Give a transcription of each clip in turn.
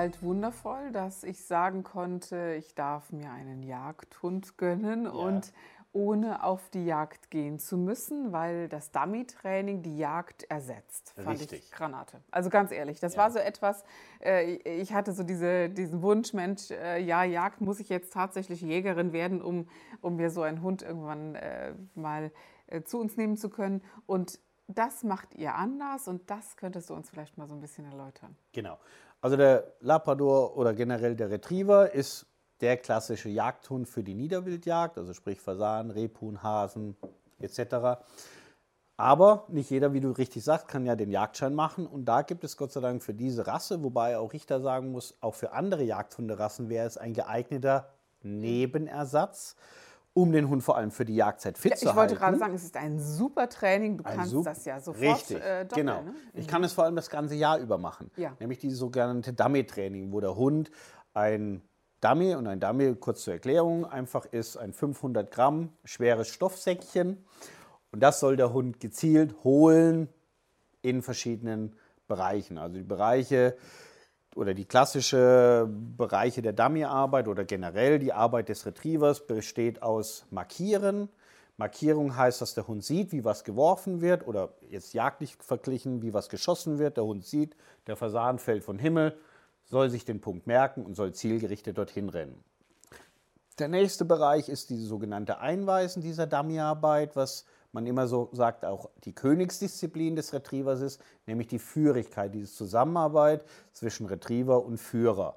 Halt wundervoll, dass ich sagen konnte, ich darf mir einen Jagdhund gönnen und ohne auf die Jagd gehen zu müssen, weil das Dummy-Training die Jagd ersetzt. Fand Richtig. ich Granate. Also ganz ehrlich, das Ja. war so etwas, äh, ich hatte so diese, diesen Wunsch, Mensch, äh, ja, Jagd muss ich jetzt tatsächlich Jägerin werden, um, um mir so einen Hund irgendwann äh, mal äh, zu uns nehmen zu können. Und das macht ihr anders und das könntest du uns vielleicht mal so ein bisschen erläutern. Genau. Also der Labrador oder generell der Retriever ist der klassische Jagdhund für die Niederwildjagd, also sprich Fasan, Rebhuhn, Hasen etc. Aber nicht jeder, wie du richtig sagst, kann ja den Jagdschein machen. Und da gibt es Gott sei Dank für diese Rasse, wobei auch ich da sagen muss, auch für andere Jagdhunderassen wäre es ein geeigneter Nebenersatz, um den Hund vor allem für die Jagdzeit fit Ja, zu ich wollte halten. gerade sagen, es ist ein super Training. Du Ein kannst sup- das ja sofort Richtig, äh, doppeln. genau. Ne? Ich kann es vor allem das ganze Jahr über machen. Ja. Nämlich dieses sogenannte Dummy-Training, wo der Hund ein Dummy und ein Dummy, kurz zur Erklärung, einfach ist ein 500 Gramm schweres Stoffsäckchen. Und das soll der Hund gezielt holen in verschiedenen Bereichen. Also die Bereiche oder die klassische Bereiche der Dummy-Arbeit oder generell die Arbeit des Retrievers besteht aus Markieren. Markierung heißt, dass der Hund sieht, wie was geworfen wird oder jetzt jagdlich verglichen, wie was geschossen wird. Der Hund sieht, der Fasan fällt von Himmel, soll sich den Punkt merken und soll zielgerichtet dorthin rennen. Der nächste Bereich ist diese sogenannte Einweisen dieser Dummyarbeit, was man immer so sagt, auch die Königsdisziplin des Retrievers ist, nämlich die Führigkeit, diese Zusammenarbeit zwischen Retriever und Führer.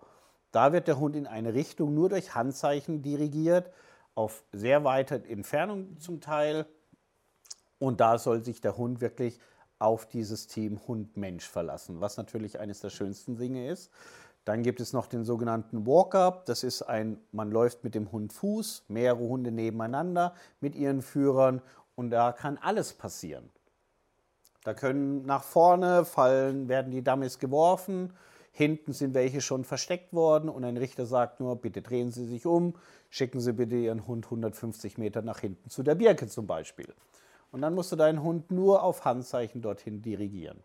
Da wird der Hund in eine Richtung nur durch Handzeichen dirigiert, auf sehr weite Entfernung zum Teil. Und da soll sich der Hund wirklich auf dieses Team Hund-Mensch verlassen, was natürlich eines der schönsten Dinge ist. Dann gibt es noch den sogenannten Walk-up. Das ist ein, man läuft mit dem Hund Fuß, mehrere Hunde nebeneinander mit ihren Führern und da kann alles passieren. Da können nach vorne fallen, werden die Dummies geworfen, hinten sind welche schon versteckt worden und ein Richter sagt nur, bitte drehen Sie sich um, schicken Sie bitte Ihren Hund 150 Meter nach hinten zu der Birke zum Beispiel. Und dann musst du deinen Hund nur auf Handzeichen dorthin dirigieren.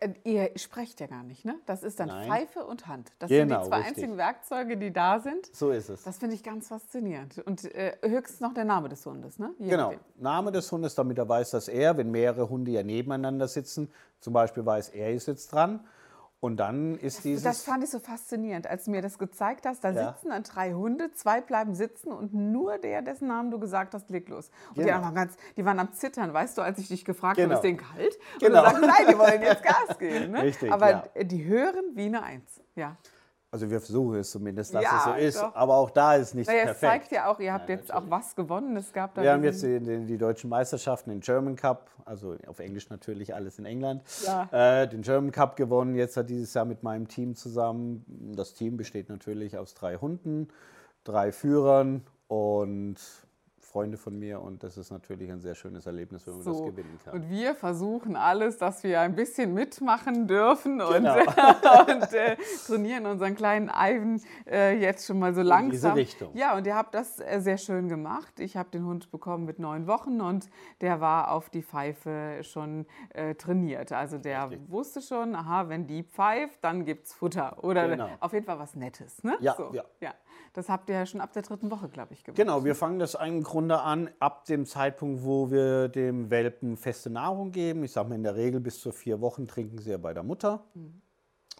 Äh, Ihr sprecht ja gar nicht, ne? Das ist dann Nein. Pfeife und Hand. Das Genau, sind die zwei richtig. einzigen Werkzeuge, die da sind. So ist es. Das finde ich ganz faszinierend. Und äh, höchstens noch der Name des Hundes, ne? Je Genau. Name des Hundes, damit er weiß, dass er, wenn mehrere Hunde ja nebeneinander sitzen, zum Beispiel weiß, er ist jetzt dran. Und dann ist dieses. Das fand ich so faszinierend, als du mir das gezeigt hast. Da Ja. sitzen dann drei Hunde, zwei bleiben sitzen und nur der, dessen Namen du gesagt hast, legt los. Und die, Genau. waren ganz, die waren am Zittern, weißt du, als ich dich gefragt Genau. habe, ist denen kalt? Und Genau. du sagst, nein, die wollen jetzt Gas geben. Ne? Richtig, Aber ja. die hören wie eine Eins. Ja. Also wir versuchen es zumindest, dass Ja, es so ist. doch. Aber auch da ist nicht Naja, es perfekt. zeigt ja auch, ihr habt Nein, jetzt auch was gewonnen. Es gab da Wir haben jetzt die, die, die deutschen Meisterschaften, den German Cup, also auf Englisch natürlich, alles in England, Ja. äh, den German Cup gewonnen. Jetzt hat dieses Jahr mit meinem Team zusammen. Das Team besteht natürlich aus drei Hunden, drei Führern und Freunde von mir. Und das ist natürlich ein sehr schönes Erlebnis, wenn man das So. gewinnen kann. Und wir versuchen alles, dass wir ein bisschen mitmachen dürfen und, Genau. und äh, trainieren unseren kleinen Ivan äh, jetzt schon mal so langsam. diese Richtung. Ja, und ihr habt das äh, sehr schön gemacht. Ich habe den Hund bekommen mit neun Wochen und der war auf die Pfeife schon äh, trainiert. Also der Richtig. wusste schon, aha, wenn die pfeift, dann gibt es Futter. Oder Genau. auf jeden Fall was Nettes. Ne? Ja, so, ja. ja. Das habt ihr ja schon ab der dritten Woche, glaube ich, gemacht. Genau, wir fangen das im Grunde an, ab dem Zeitpunkt, wo wir dem Welpen feste Nahrung geben. Ich sage mal, in der Regel bis zu vier Wochen trinken sie ja bei der Mutter.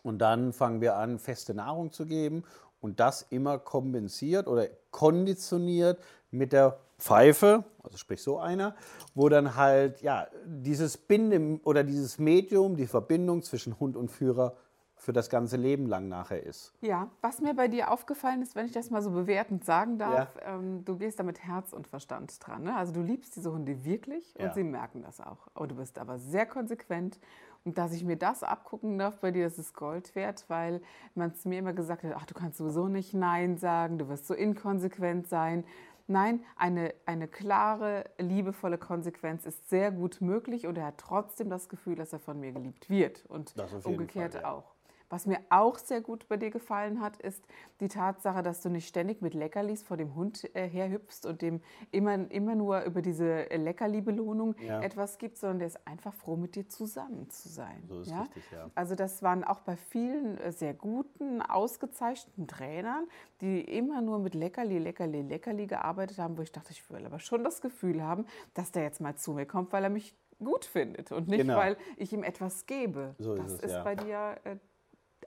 Und dann fangen wir an, feste Nahrung zu geben. Und das immer kompensiert oder konditioniert mit der Pfeife, also sprich so einer, wo dann halt ja dieses Binde oder dieses Medium, die Verbindung zwischen Hund und Führer für das ganze Leben lang nachher ist. Ja, was mir bei dir aufgefallen ist, wenn ich das mal so bewertend sagen darf, ähm, du gehst da mit Herz und Verstand dran. Ne? Also du liebst diese Hunde wirklich Ja. und sie merken das auch. Und du bist aber sehr konsequent Und dass ich mir das abgucken darf bei dir, das ist Gold wert, weil man es mir immer gesagt hat, ach, du kannst sowieso nicht Nein sagen, du wirst so inkonsequent sein. Nein, eine, eine klare, liebevolle Konsequenz ist sehr gut möglich und er hat trotzdem das Gefühl, dass er von mir geliebt wird und umgekehrt Fall, ja. auch. Was mir auch sehr gut bei dir gefallen hat, ist die Tatsache, dass du nicht ständig mit Leckerlis vor dem Hund äh, herhüpfst und dem immer, immer nur über diese Leckerli-Belohnung ja. etwas gibt, sondern der ist einfach froh, mit dir zusammen zu sein. So ist ja? richtig, ja. Also das waren auch bei vielen äh, sehr guten, ausgezeichneten Trainern, die immer nur mit Leckerli, Leckerli, Leckerli gearbeitet haben, wo ich dachte, ich will aber schon das Gefühl haben, dass der jetzt mal zu mir kommt, weil er mich gut findet und nicht, genau. weil ich ihm etwas gebe. So das ist, es, ist ja. bei dir äh,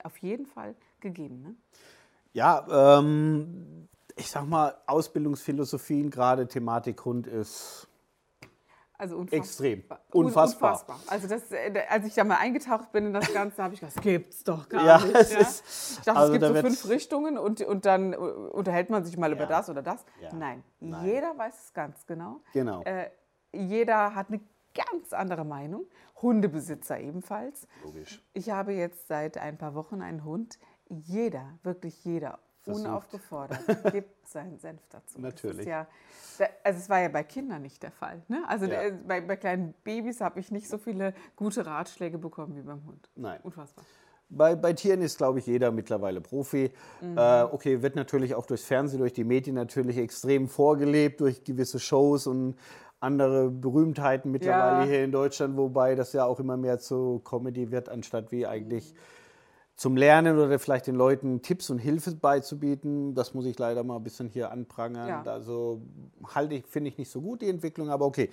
auf jeden Fall gegeben. Ne? Ja, ähm, ich sag mal, Ausbildungsphilosophien, gerade Thematik Hund ist also unfassbar. extrem. Unfassbar. unfassbar. Also das, äh, als ich da mal eingetaucht bin in das Ganze, habe ich gedacht, das gibt's doch gar ja, nicht. Es ja? Ist, ich dachte, also es gibt so fünf Richtungen und, und dann äh, unterhält man sich mal ja. über das oder das. Ja. Nein, Nein, jeder weiß es ganz genau. Genau. Äh, jeder hat eine ganz andere Meinung. Hundebesitzer ebenfalls. Logisch. Ich habe jetzt seit ein paar Wochen einen Hund. Jeder, wirklich jeder, Versucht. unaufgefordert, gibt seinen Senf dazu. Natürlich. Ja, also es war ja bei Kindern nicht der Fall. Ne? Also ja. der, bei, bei, kleinen Babys habe ich nicht so viele gute Ratschläge bekommen wie beim Hund. Nein. Unfassbar. Bei, bei Tieren ist, glaube ich, jeder mittlerweile Profi. Mhm. Äh, okay, wird natürlich auch durchs Fernsehen, durch die Medien natürlich extrem vorgelebt, durch gewisse Shows und andere Berühmtheiten mittlerweile ja. hier in Deutschland, wobei das ja auch immer mehr zu Comedy wird, anstatt wie eigentlich zum Lernen oder vielleicht den Leuten Tipps und Hilfe beizubieten. Das muss ich leider mal ein bisschen hier anprangern. Ja. Also halte ich, finde ich nicht so gut, die Entwicklung, aber okay.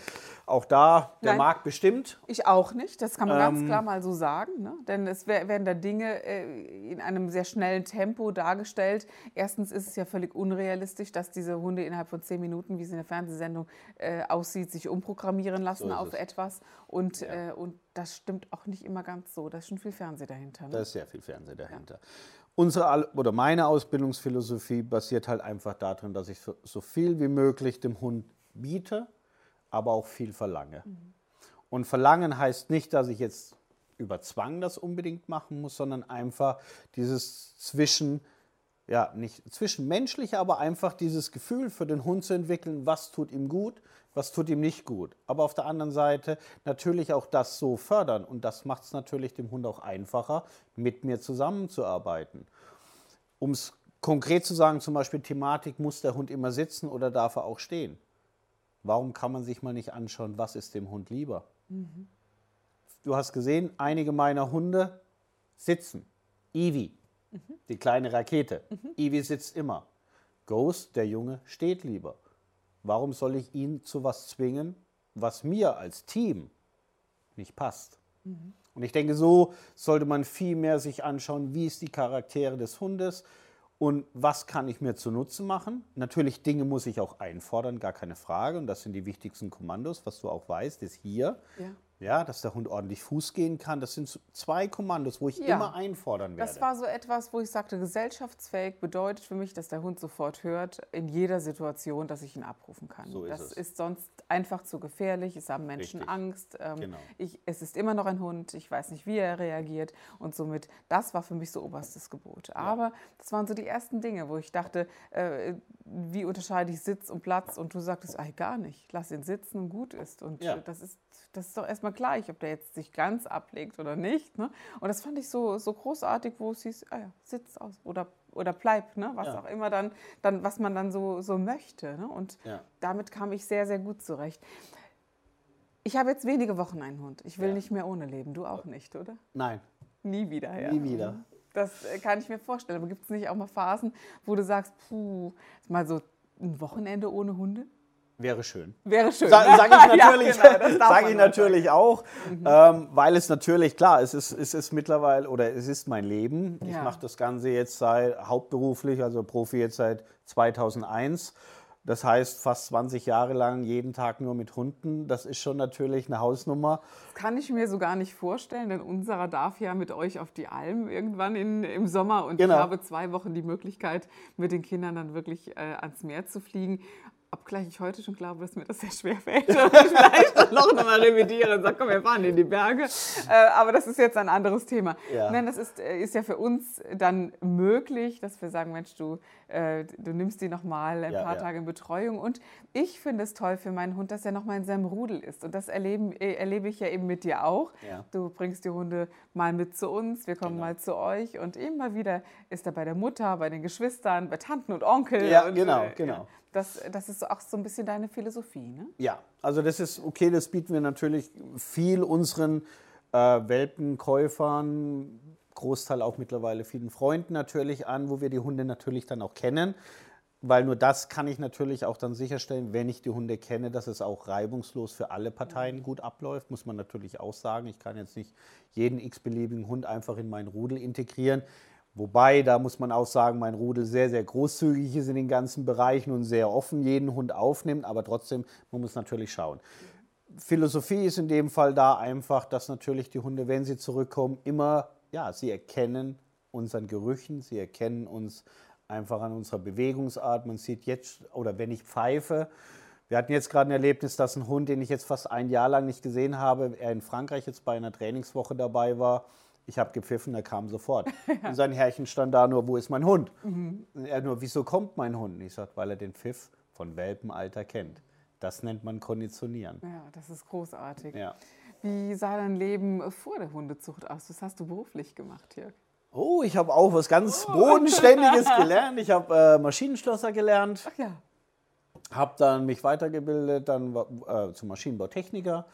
Auch da, der Nein, Markt bestimmt. Ich auch nicht, das kann man ähm, ganz klar mal so sagen. Ne? Denn es werden da Dinge äh, in einem sehr schnellen Tempo dargestellt. Erstens ist es ja völlig unrealistisch, dass diese Hunde innerhalb von zehn Minuten, wie es in der Fernsehsendung äh, aussieht, sich umprogrammieren lassen so auf es. etwas. Und, ja. äh, und das stimmt auch nicht immer ganz so. Da ist schon viel Fernsehen dahinter. Ne? Da ist sehr viel Fernsehen dahinter. Ja. Unsere oder meine Ausbildungsphilosophie basiert halt einfach darin, dass ich so viel wie möglich dem Hund biete, aber auch viel verlange. Mhm. Und verlangen heißt nicht, dass ich jetzt über Zwang das unbedingt machen muss, sondern einfach dieses zwischen ja, nicht zwischenmenschliche, aber einfach dieses Gefühl für den Hund zu entwickeln, was tut ihm gut, was tut ihm nicht gut. Aber auf der anderen Seite natürlich auch das so fördern. Und das macht es natürlich dem Hund auch einfacher, mit mir zusammenzuarbeiten. Um es konkret zu sagen, zum Beispiel Thematik, muss der Hund immer sitzen oder darf er auch stehen? Warum kann man sich mal nicht anschauen, was ist dem Hund lieber? Mhm. Du hast gesehen, einige meiner Hunde sitzen. Ivy, mhm. die kleine Rakete. Mhm. Ivy sitzt immer. Ghost, der Junge, steht lieber. Warum soll ich ihn zu was zwingen, was mir als Team nicht passt? Mhm. Und ich denke, so sollte man viel mehr sich anschauen, wie ist die Charaktere des Hundes und was kann ich mir zunutze machen. Natürlich, Dinge muss ich auch einfordern, gar keine Frage. Und das sind die wichtigsten Kommandos, was du auch weißt, ist hier. Ja ja, dass der Hund ordentlich Fuß gehen kann. Das sind zwei Kommandos, wo ich ja, immer einfordern werde. Das war so etwas, wo ich sagte, gesellschaftsfähig bedeutet für mich, dass der Hund sofort hört, in jeder Situation, dass ich ihn abrufen kann. So ist das es. ist sonst einfach zu gefährlich. Es haben Menschen Richtig. Angst. Ähm, genau. ich, es ist immer noch ein Hund. Ich weiß nicht, wie er reagiert. Und somit, das war für mich so oberstes Gebot. Aber ja. das waren so die ersten Dinge, wo ich dachte, äh, wie unterscheide ich Sitz und Platz? Und du sagtest, ey, gar nicht. Lass ihn sitzen und gut ist. Und ja. das ist das ist doch erstmal gleich, ob der jetzt sich ganz ablegt oder nicht. Ne? Und das fand ich so, so großartig, wo es hieß, ah ja, sitz aus oder, oder bleib, ne? was ja. auch immer dann, dann, was man dann so, so möchte. Ne? Und ja. damit kam ich sehr, sehr gut zurecht. Ich habe jetzt wenige Wochen einen Hund. Ich will ja. nicht mehr ohne leben. Du auch nicht, oder? Nein. Nie wieder, ja. Nie wieder. Das äh, kann ich mir vorstellen. Aber gibt es nicht auch mal Phasen, wo du sagst, puh, mal so ein Wochenende ohne Hunde? Wäre schön. Wäre schön. Sa sage ich natürlich, ja, genau, sag ich natürlich auch, mhm. ähm, weil es natürlich, klar, es ist, es ist mittlerweile, oder es ist mein Leben. Ja. Ich mache das Ganze jetzt seit, hauptberuflich, also Profi jetzt seit 2001. Das heißt, fast 20 Jahre lang jeden Tag nur mit Hunden. Das ist schon natürlich eine Hausnummer. Das kann ich mir so gar nicht vorstellen, denn unserer darf ja mit euch auf die Alm irgendwann in, im Sommer. Und genau. ich habe zwei Wochen die Möglichkeit, mit den Kindern dann wirklich äh, ans Meer zu fliegen Obgleich ich heute schon glaube, dass mir das sehr schwer fällt. Und ich vielleicht noch mal revidiere und sage, komm, wir fahren in die Berge. Äh, aber das ist jetzt ein anderes Thema. Ja. Nein, das ist, äh, ist ja für uns dann möglich, dass wir sagen, Mensch, du, äh, du nimmst die noch mal ein Ja, paar ja. Tage in Betreuung. Und ich finde es toll für meinen Hund, dass er noch mal in seinem Rudel ist. Und das erleben, äh, erlebe ich ja eben mit dir auch. Du bringst die Hunde mal mit zu uns, wir kommen Genau. mal zu euch. Und immer wieder ist er bei der Mutter, bei den Geschwistern, bei Tanten und Onkel. Ja, und, genau, äh, genau. Das, das ist auch so ein bisschen deine Philosophie, ne? Ja, also das ist okay, das bieten wir natürlich viel unseren äh, Welpenkäufern, Großteil auch mittlerweile vielen Freunden natürlich an, wo wir die Hunde natürlich dann auch kennen. Weil nur das kann ich natürlich auch dann sicherstellen, wenn ich die Hunde kenne, dass es auch reibungslos für alle Parteien gut abläuft, muss man natürlich auch sagen. Ich kann jetzt nicht jeden x-beliebigen Hund einfach in meinen Rudel integrieren. Wobei, da muss man auch sagen, mein Rudel sehr, sehr großzügig ist in den ganzen Bereichen und sehr offen jeden Hund aufnimmt, aber trotzdem, man muss natürlich schauen. Philosophie ist in dem Fall da einfach, dass natürlich die Hunde, wenn sie zurückkommen, immer, ja, sie erkennen unseren Gerüchen, sie erkennen uns einfach an unserer Bewegungsart. Man sieht jetzt, oder wenn ich pfeife, wir hatten jetzt gerade ein Erlebnis, dass ein Hund, den ich jetzt fast ein Jahr lang nicht gesehen habe, er in Frankreich jetzt bei einer Trainingswoche dabei war. Ich habe gepfiffen, er kam sofort. Und sein Herrchen stand da nur, wo ist mein Hund? Und Er nur, wieso kommt mein Hund? Und ich sagte, weil er den Pfiff von Welpenalter kennt. Das nennt man Konditionieren. Ja, das ist großartig. Ja. Wie sah dein Leben vor der Hundezucht aus? Was hast du beruflich gemacht, Jörg? Oh, ich habe auch was ganz Bodenständiges gelernt. Ich habe äh, Maschinenschlosser gelernt, Ach ja. Habe dann mich weitergebildet, dann äh, zum Maschinenbautechniker,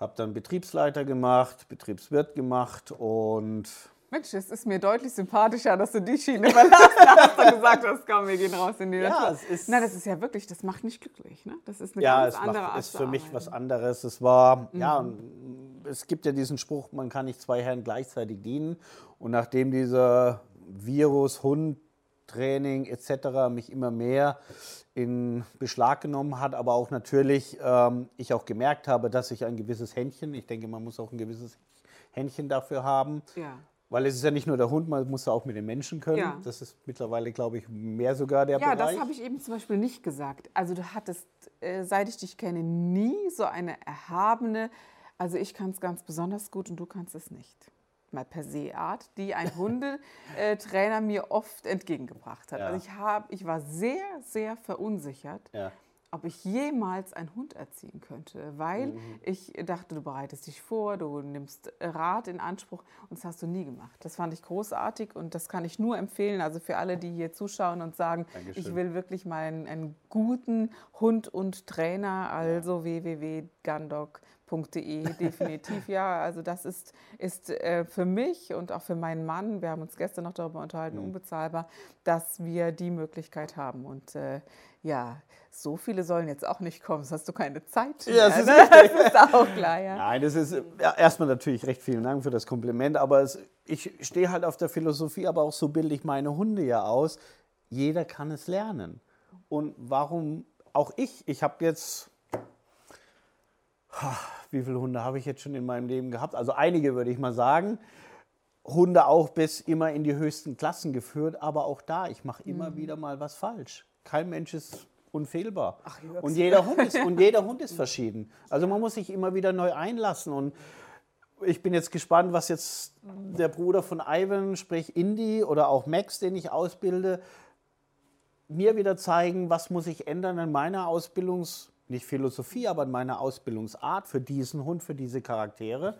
habe dann Betriebsleiter gemacht, Betriebswirt gemacht und Mensch, es ist mir deutlich sympathischer, dass du die Schiene verlassen hast und gesagt hast, komm, wir gehen raus in die Ja, Natur. es ist- Nein, das ist ja wirklich, das macht nicht glücklich. Ne? Das ist eine ja, ganz es andere macht, Art ist zu für mich was anderes. Es war, ja, es gibt ja diesen Spruch, man kann nicht zwei Herren gleichzeitig dienen. Und nachdem dieser Virus, Hund, Training etc. mich immer mehr in Beschlag genommen hat, aber auch natürlich ähm, ich auch gemerkt habe, dass ich ein gewisses Händchen, ich denke, man muss auch ein gewisses Händchen dafür haben, Ja. weil es ist ja nicht nur der Hund, man muss ja auch mit den Menschen können. Ja. Das ist mittlerweile, glaube ich, mehr sogar der Ja, Bereich. das habe ich eben zum Beispiel nicht gesagt. Also du hattest, äh, seit ich dich kenne, nie so eine erhabene, also ich kann es ganz besonders gut und du kannst es nicht. Mal per se Art, die ein Hundetrainer mir oft entgegengebracht hat. Ja. Also ich, hab, ich war sehr, sehr verunsichert, ja. ob ich jemals einen Hund erziehen könnte, weil Mhm. ich dachte, du bereitest dich vor, du nimmst Rat in Anspruch und das hast du nie gemacht. Das fand ich großartig und das kann ich nur empfehlen, also für alle, die hier zuschauen und sagen, Dankeschön. ich will wirklich mal einen, einen guten Hund und Trainer, also www.gandog.de, definitiv ja. Also das ist, ist äh, für mich und auch für meinen Mann, wir haben uns gestern noch darüber Mhm. unterhalten, unbezahlbar, dass wir die Möglichkeit haben. Und äh, ja, so viele sollen jetzt auch nicht kommen, sonst hast du keine Zeit. Ja, das mehr, ist ne? das ist auch klar, ja. Nein, das ist ja, erstmal natürlich recht vielen Dank für das Kompliment, aber es, ich stehe halt auf der Philosophie, aber auch so bilde ich meine Hunde ja aus. Jeder kann es lernen. Und warum auch ich? Ich habe jetzt, wie viele Hunde habe ich jetzt schon in meinem Leben gehabt? Also einige würde ich mal sagen. Hunde auch bis immer in die höchsten Klassen geführt, aber auch da, ich mache immer wieder mal was falsch. Kein Mensch ist unfehlbar. Jörg. und, jeder Hund ist, und jeder Hund ist verschieden. Also man muss sich immer wieder neu einlassen. Und ich bin jetzt gespannt, was jetzt der Bruder von Ivan, sprich Indy oder auch Max, den ich ausbilde, mir wieder zeigen, was muss ich ändern in meiner Ausbildungs, nicht Philosophie, aber in meiner Ausbildungsart für diesen Hund, für diese Charaktere.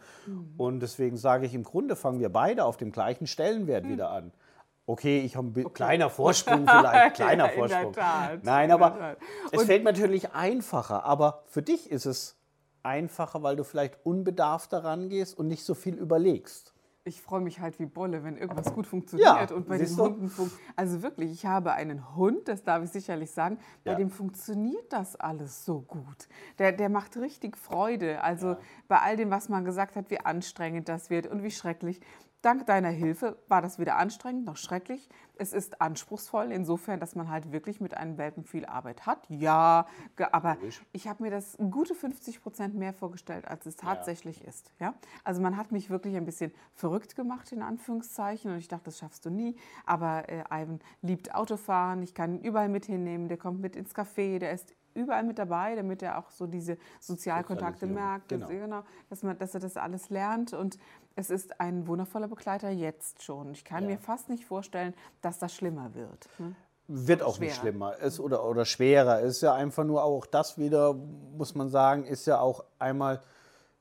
Und deswegen sage ich, im Grunde fangen wir beide auf dem gleichen Stellenwert wieder an. Okay, ich habe ein bi- kleiner Vorsprung vielleicht, kleiner Ja, Vorsprung. Tat, Nein, aber es fällt mir natürlich einfacher. Aber für dich ist es einfacher, weil du vielleicht unbedarft daran gehst und nicht so viel überlegst. Ich freue mich halt wie Bolle, wenn irgendwas gut funktioniert. Ja, und bei den? Hunden Also wirklich, ich habe einen Hund, das darf ich sicherlich sagen, bei Ja. dem funktioniert das alles so gut. Der, der macht richtig Freude. Also bei all dem, was man gesagt hat, wie anstrengend das wird und wie schrecklich. Dank deiner Hilfe war das weder anstrengend noch schrecklich. Es ist anspruchsvoll, insofern, dass man halt wirklich mit einem Welpen viel Arbeit hat. Ja, aber ich habe mir das gute 50 Prozent mehr vorgestellt, als es tatsächlich ist. Ja? Also man hat mich wirklich ein bisschen verrückt gemacht, in Anführungszeichen. Und ich dachte, das schaffst du nie. Aber äh, Ivan liebt Autofahren, ich kann ihn überall mit hinnehmen, der kommt mit ins Café, der ist überall mit dabei, damit er auch so diese Sozialkontakte merkt, genau. dass, genau, dass, man, dass er das alles lernt. Und es ist ein wundervoller Begleiter jetzt schon. Ich kann Ja. mir fast nicht vorstellen, dass das schlimmer wird. Ne? Wird auch nicht Schwerer. schlimmer es, oder, oder schwerer. Es ist ja einfach nur auch das wieder, muss man sagen, ist ja auch einmal,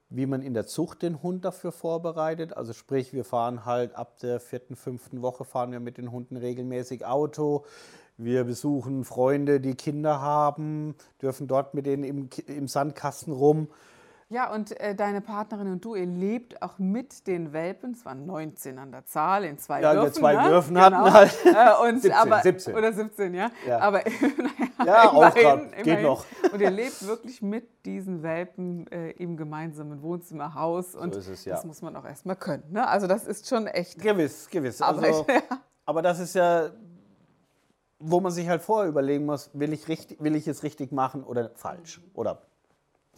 wie man in der Zucht den Hund dafür vorbereitet. Also sprich, wir fahren halt ab der vierten, fünften Woche fahren wir mit den Hunden regelmäßig Auto. Wir besuchen Freunde, die Kinder haben, dürfen dort mit denen im, im Sandkasten rum. Ja, und äh, deine Partnerin und du, ihr lebt auch mit den Welpen. Es waren 19 an der Zahl, in zwei Ja, wir Würfen. zwei ne? Würfen hatten halt. Äh, und, 17, aber, 17. Oder 17, ja. Ja. Aber naja, Ja, auch immerhin, grad. Geht immerhin. noch. Und ihr lebt wirklich mit diesen Welpen äh, im gemeinsamen Wohnzimmerhaus. Und ist es, ja. das muss man auch erstmal können. Ne? Also das ist schon echt Gewiss, gewiss. Arbeit. Also, ja. aber das ist ja, wo man sich halt vorher überlegen muss, will ich, richtig, will ich es richtig machen oder falsch? Oder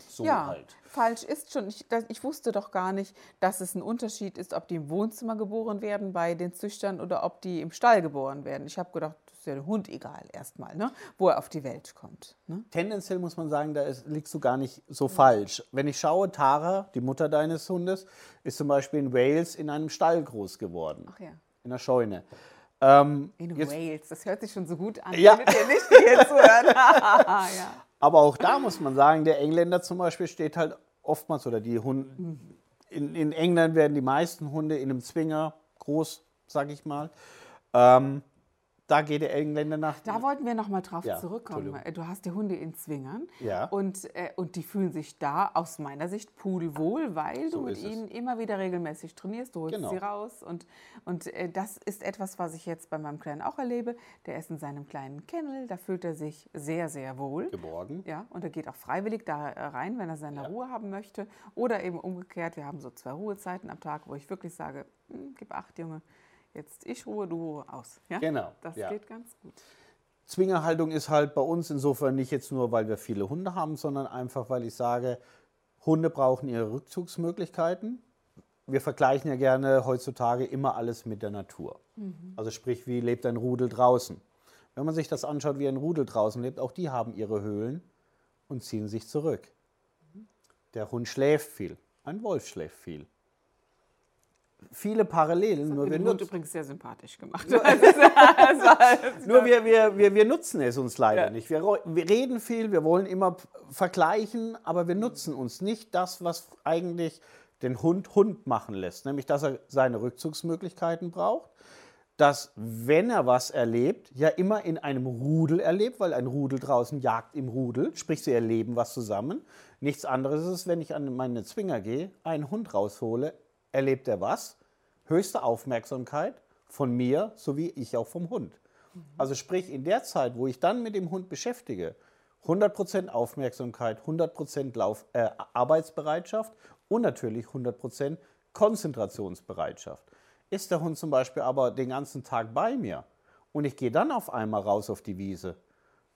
so ja, halt. falsch ist schon. Ich, das, ich wusste doch gar nicht, dass es ein Unterschied ist, ob die im Wohnzimmer geboren werden bei den Züchtern oder ob die im Stall geboren werden. Ich habe gedacht, das ist ja dem Hund egal erstmal, ne? wo er auf die Welt kommt. Ne? Tendenziell muss man sagen, da ist, liegst du gar nicht so falsch. Wenn ich schaue, Tara, die Mutter deines Hundes, ist zum Beispiel in Wales in einem Stall groß geworden. Ach ja. In der Scheune. Ähm, In Wales, das hört sich schon so gut an. Ja. Findet ihr nicht, die hier zuhören? ja. Aber auch da muss man sagen, der Engländer zum Beispiel steht halt oftmals, oder die Hunde, in, in England werden die meisten Hunde in einem Zwinger groß, sag ich mal. Ähm, da geht der Engländer nach. Da wollten wir noch mal drauf Ja, zurückkommen. Entschuldigung. Du hast die Hunde in Zwingern Ja. und, äh, und die fühlen sich da aus meiner Sicht pudelwohl, weil So du mit ist es. ihnen immer wieder regelmäßig trainierst, du holst Genau. sie raus und, und äh, das ist etwas, was ich jetzt bei meinem Kleinen auch erlebe. Der ist in seinem kleinen Kennel, da fühlt er sich sehr, sehr wohl. geborgen. Ja, und er geht auch freiwillig da äh, rein, wenn er seine Ruhe haben möchte. Oder eben umgekehrt, wir haben so zwei Ruhezeiten am Tag, wo ich wirklich sage, "Hm, gib acht, Junge, jetzt ich Ruhe, du Ruhe aus. Ja? Genau, Das ja. geht ganz gut. Zwingerhaltung ist halt bei uns insofern nicht jetzt nur, weil wir viele Hunde haben, sondern einfach, weil ich sage, Hunde brauchen ihre Rückzugsmöglichkeiten. Wir vergleichen ja gerne heutzutage immer alles mit der Natur. Also sprich, wie lebt ein Rudel draußen? Wenn man sich das anschaut, wie ein Rudel draußen lebt, auch die haben ihre Höhlen und ziehen sich zurück. Der Hund schläft viel, ein Wolf schläft viel. Viele Parallelen, nur wir nutzen. übrigens sehr sympathisch gemacht. Nur wir, wir, wir, wir nutzen es uns leider Ja. nicht. Wir, wir reden viel, wir wollen immer vergleichen, aber wir nutzen uns nicht das, was eigentlich den Hund Hund machen lässt. Nämlich, dass er seine Rückzugsmöglichkeiten braucht, dass, wenn er was erlebt, ja immer in einem Rudel erlebt, weil ein Rudel draußen jagt im Rudel, sprich, sie erleben was zusammen. Nichts anderes ist, wenn ich an meine Zwinger gehe, einen Hund raushole, erlebt er was? Höchste Aufmerksamkeit von mir sowie ich auch vom Hund. Also sprich, in der Zeit, wo ich dann mit dem Hund beschäftige, 100% Aufmerksamkeit, 100% Lauf, äh, Arbeitsbereitschaft und natürlich 100% Konzentrationsbereitschaft. Ist der Hund zum Beispiel aber den ganzen Tag bei mir und ich gehe dann auf einmal raus auf die Wiese,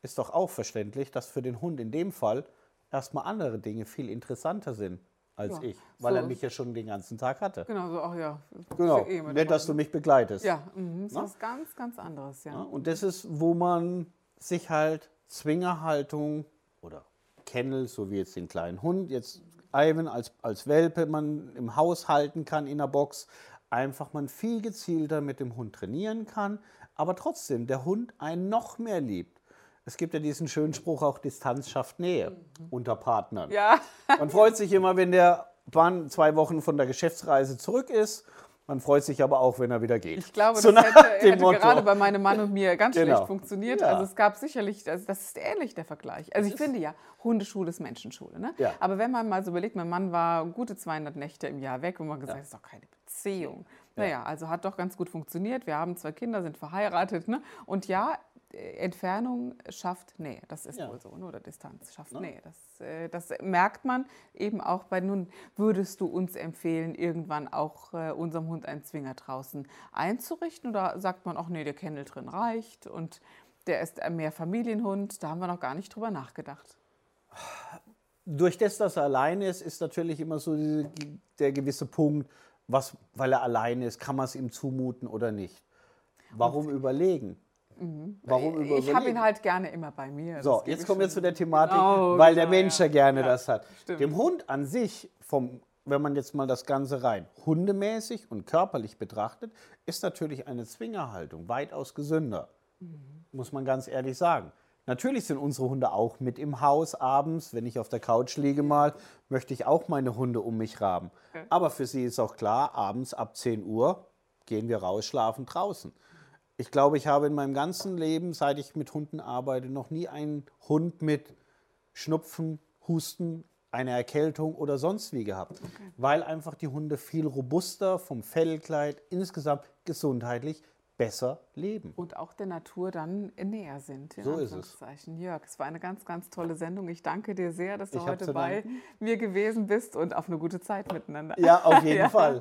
ist doch auch verständlich, dass für den Hund in dem Fall erstmal andere Dinge viel interessanter sind als Ja, ich, weil er so. mich ja schon den ganzen Tag hatte. Genau, so, ach ja. Genau, ist eh nett, dass du mich begleitest. Ja, mhm, ist Na? was ganz, ganz anderes, ja. Ja, und das ist, wo man sich halt Zwingerhaltung oder Kennel, so wie jetzt den kleinen Hund, jetzt Ivan als, als Welpe man im Haus halten kann in der Box, einfach man viel gezielter mit dem Hund trainieren kann, aber trotzdem der Hund einen noch mehr liebt. Es gibt ja diesen schönen Spruch auch, Distanz schafft Nähe unter Partnern. Ja, Man freut sich immer, wenn der Mann zwei Wochen von der Geschäftsreise zurück ist. Man freut sich aber auch, wenn er wieder geht. ich glaube, So das hätte, hätte gerade bei meinem Mann und mir ganz Genau. schlecht funktioniert. Ja. Also es gab sicherlich, also das ist ähnlich der Vergleich. Also ich finde ja, Hundeschule ist Menschenschule. Ne? Ja. Aber wenn man mal so überlegt, mein Mann war gute 200 Nächte im Jahr weg und man gesagt, das ist doch keine Beziehung. Naja, also hat doch ganz gut funktioniert. Wir haben zwei Kinder, sind verheiratet. Ne? Und ja, Entfernung schafft Nähe. Das ist Ja. wohl so. Ne? Oder Distanz schafft Nähe. Das, äh, das merkt man eben auch bei nun. Würdest du uns empfehlen, irgendwann auch äh, unserem Hund einen Zwinger draußen einzurichten? Oder sagt man, ach nee, der Kennel drin reicht und der ist ein mehr Familienhund? Da haben wir noch gar nicht drüber nachgedacht. durch das, dass er alleine ist, ist natürlich immer so diese, der gewisse Punkt, was, weil er alleine ist, kann man es ihm zumuten oder nicht. Warum überlegen? Warum Ich habe ihn halt gerne immer bei mir. So, jetzt ich kommen wir zu der Thematik, Genau, weil der genau, Mensch ja, ja. gerne Ja, das hat. stimmt. Dem Hund an sich, vom, wenn man jetzt mal das Ganze rein hundemäßig und körperlich betrachtet, ist natürlich eine Zwingerhaltung weitaus gesünder. Muss man ganz ehrlich sagen. Natürlich sind unsere Hunde auch mit im Haus abends. Wenn ich auf der Couch liege mal, möchte ich auch meine Hunde um mich haben. Aber für sie ist auch klar, abends ab 10 Uhr gehen wir raus, schlafen draußen. Ich glaube, ich habe in meinem ganzen Leben, seit ich mit Hunden arbeite, noch nie einen Hund mit Schnupfen, Husten, einer Erkältung oder sonst wie gehabt. Weil einfach die Hunde viel robuster vom Fellkleid, insgesamt gesundheitlich besser leben. Und auch der Natur dann näher sind. in So ist es. Jörg, es war eine ganz, ganz tolle Sendung. Ich danke dir sehr, dass du Ich heute bei mir gewesen bist und auf eine gute Zeit miteinander. Ja, auf jeden Ja. Fall.